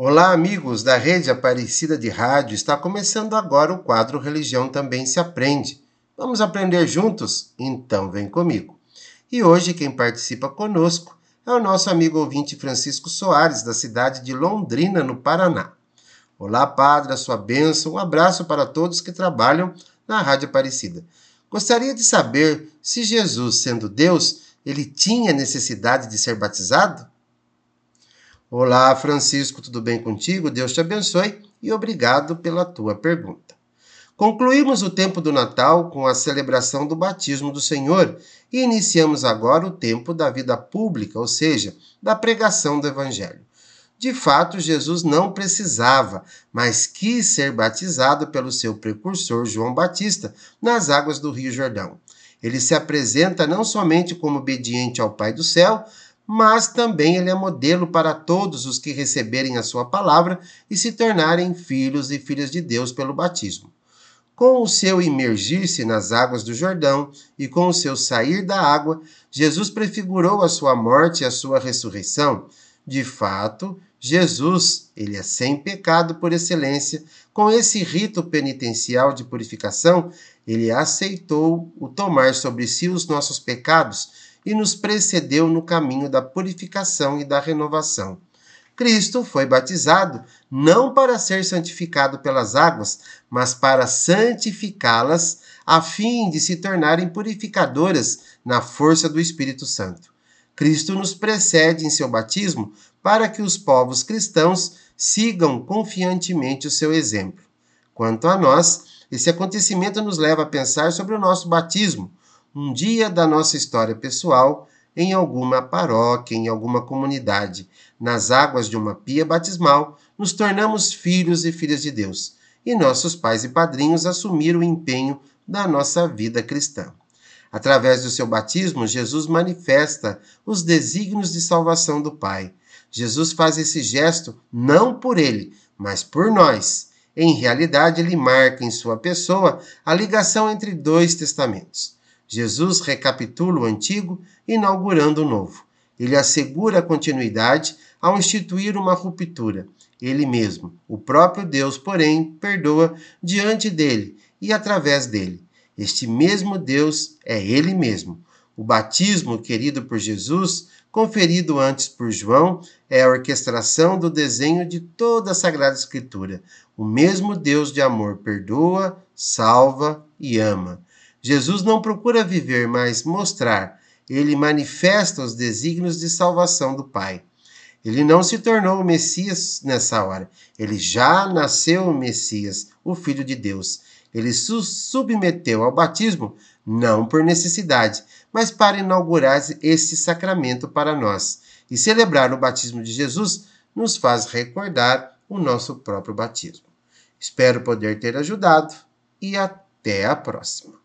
Olá, amigos da Rede Aparecida de Rádio. Está começando agora o quadro Religião Também Se Aprende. Vamos aprender juntos? Então vem comigo. E hoje quem participa conosco é o nosso amigo ouvinte Francisco Soares, da cidade de Londrina, no Paraná. Olá, Padre, a sua bênção. Um abraço para todos que trabalham na Rádio Aparecida. Gostaria de saber se Jesus, sendo Deus, ele tinha necessidade de ser batizado? Olá, Francisco, tudo bem contigo? Deus te abençoe e obrigado pela tua pergunta. Concluímos o tempo do Natal com a celebração do batismo do Senhor e iniciamos agora o tempo da vida pública, ou seja, da pregação do Evangelho. De fato, Jesus não precisava, mas quis ser batizado pelo seu precursor João Batista nas águas do Rio Jordão. Ele se apresenta não somente como obediente ao Pai do céu, mas também ele é modelo para todos os que receberem a sua palavra e se tornarem filhos e filhas de Deus pelo batismo. Com o seu imergir-se nas águas do Jordão e com o seu sair da água, Jesus prefigurou a sua morte e a sua ressurreição. De fato, Jesus, ele é sem pecado por excelência, com esse rito penitencial de purificação, ele aceitou o tomar sobre si os nossos pecados e nos precedeu no caminho da purificação e da renovação. Cristo foi batizado não para ser santificado pelas águas, mas para santificá-las, a fim de se tornarem purificadoras na força do Espírito Santo. Cristo nos precede em seu batismo para que os povos cristãos sigam confiantemente o seu exemplo. Quanto a nós, esse acontecimento nos leva a pensar sobre o nosso batismo, um dia da nossa história pessoal em alguma paróquia, em alguma comunidade, nas águas de uma pia batismal, nos tornamos filhos e filhas de Deus, e nossos pais e padrinhos assumiram o empenho da nossa vida cristã. Através do seu batismo, Jesus manifesta os desígnios de salvação do Pai. Jesus faz esse gesto não por ele, mas por nós. Em realidade, ele marca em sua pessoa a ligação entre dois testamentos Jesus recapitula o antigo, inaugurando o novo. Ele assegura a continuidade ao instituir uma ruptura. Ele mesmo, o próprio Deus, porém, perdoa diante dele e através dele. Este mesmo Deus é ele mesmo. O batismo querido por Jesus, conferido antes por João, é a orquestração do desenho de toda a Sagrada Escritura. O mesmo Deus de amor perdoa, salva e ama. Jesus não procura viver, mas mostrar. Ele manifesta os desígnios de salvação do Pai. Ele não se tornou o Messias nessa hora. Ele já nasceu o Messias, o Filho de Deus. Ele se submeteu ao batismo não por necessidade, mas para inaugurar esse sacramento para nós. E celebrar o batismo de Jesus nos faz recordar o nosso próprio batismo. Espero poder ter ajudado e até a próxima.